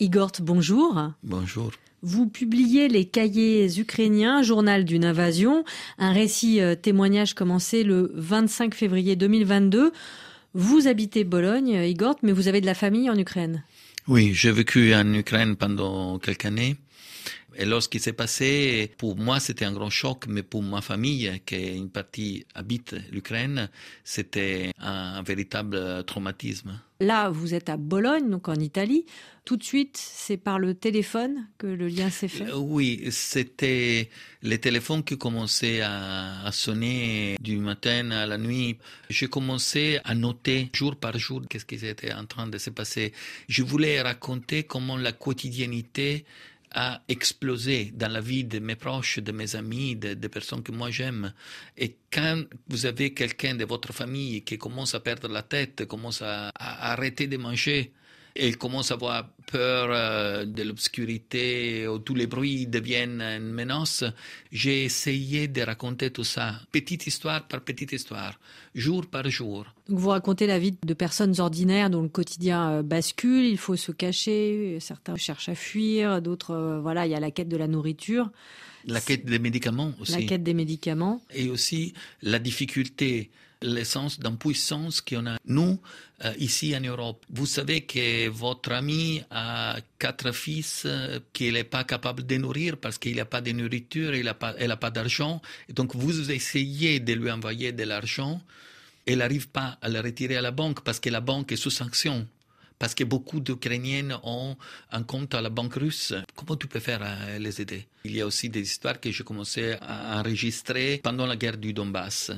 Igor, bonjour. Bonjour. Vous publiez Les Cahiers ukrainiens, journal d'une invasion, un récit euh, témoignage commencé le 25 février 2022. Vous habitez Bologne, Igor, mais vous avez de la famille en Ukraine. Oui, j'ai vécu en Ukraine pendant quelques années. Et lorsqu'il s'est passé, pour moi, c'était un grand choc, mais pour ma famille, qui une partie habite l'Ukraine, c'était un véritable traumatisme. Là, vous êtes à Bologne, donc en Italie. Tout de suite, c'est par le téléphone que le lien s'est fait? Euh, Oui, c'était les téléphones qui commençaient à, à, sonner du matin à la nuit. J'ai commencé à noter jour par jour qu'est-ce qui était en train de se passer. Je voulais raconter comment la quotidiennité a explosé dans la vie de mes proches, de mes amis, des de personnes que moi j'aime. Et quand vous avez quelqu'un de votre famille qui commence à perdre la tête, commence à, à arrêter de manger, et commence à avoir peur euh, de l'obscurité, où tous les bruits deviennent une menace, j'ai essayé de raconter tout ça, petite histoire par petite histoire, jour par jour. Donc vous racontez la vie de personnes ordinaires dont le quotidien euh, bascule, il faut se cacher, certains cherchent à fuir, d'autres, euh, voilà, il y a la quête de la nourriture. La quête des médicaments aussi. La quête des médicaments. Et aussi la difficulté l'essence d'impuissance qu'on a, nous, euh, ici en Europe. Vous savez que votre ami a quatre fils euh, qu'il n'est pas capable de nourrir parce qu'il n'a pas de nourriture, il pas, elle n'a pas d'argent. Et donc, vous essayez de lui envoyer de l'argent. Elle n'arrive pas à le retirer à la banque parce que la banque est sous sanction parce que beaucoup d'Ukrainiennes ont un compte à la banque russe. Comment tu peux faire à les aider? Il y a aussi des histoires que j'ai commencé à enregistrer pendant la guerre du Donbass.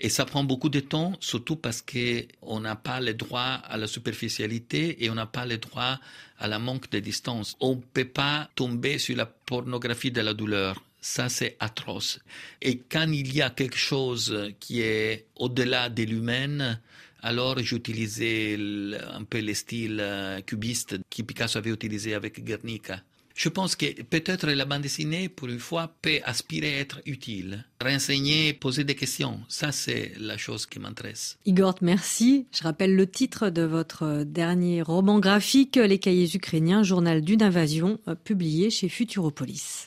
Et ça prend beaucoup de temps, surtout parce qu'on n'a pas le droit à la superficialité et on n'a pas le droit à la manque de distance. On ne peut pas tomber sur la pornographie de la douleur. Ça, c'est atroce. Et quand il y a quelque chose qui est au-delà de l'humain, alors j'utilisais un peu le style euh, cubiste que Picasso avait utilisé avec Guernica. Je pense que peut-être la bande dessinée, pour une fois, peut aspirer à être utile. Renseigner, poser des questions, ça c'est la chose qui m'intéresse. Igor, merci. Je rappelle le titre de votre dernier roman graphique, Les cahiers ukrainiens, journal d'une invasion, euh, publié chez Futuropolis.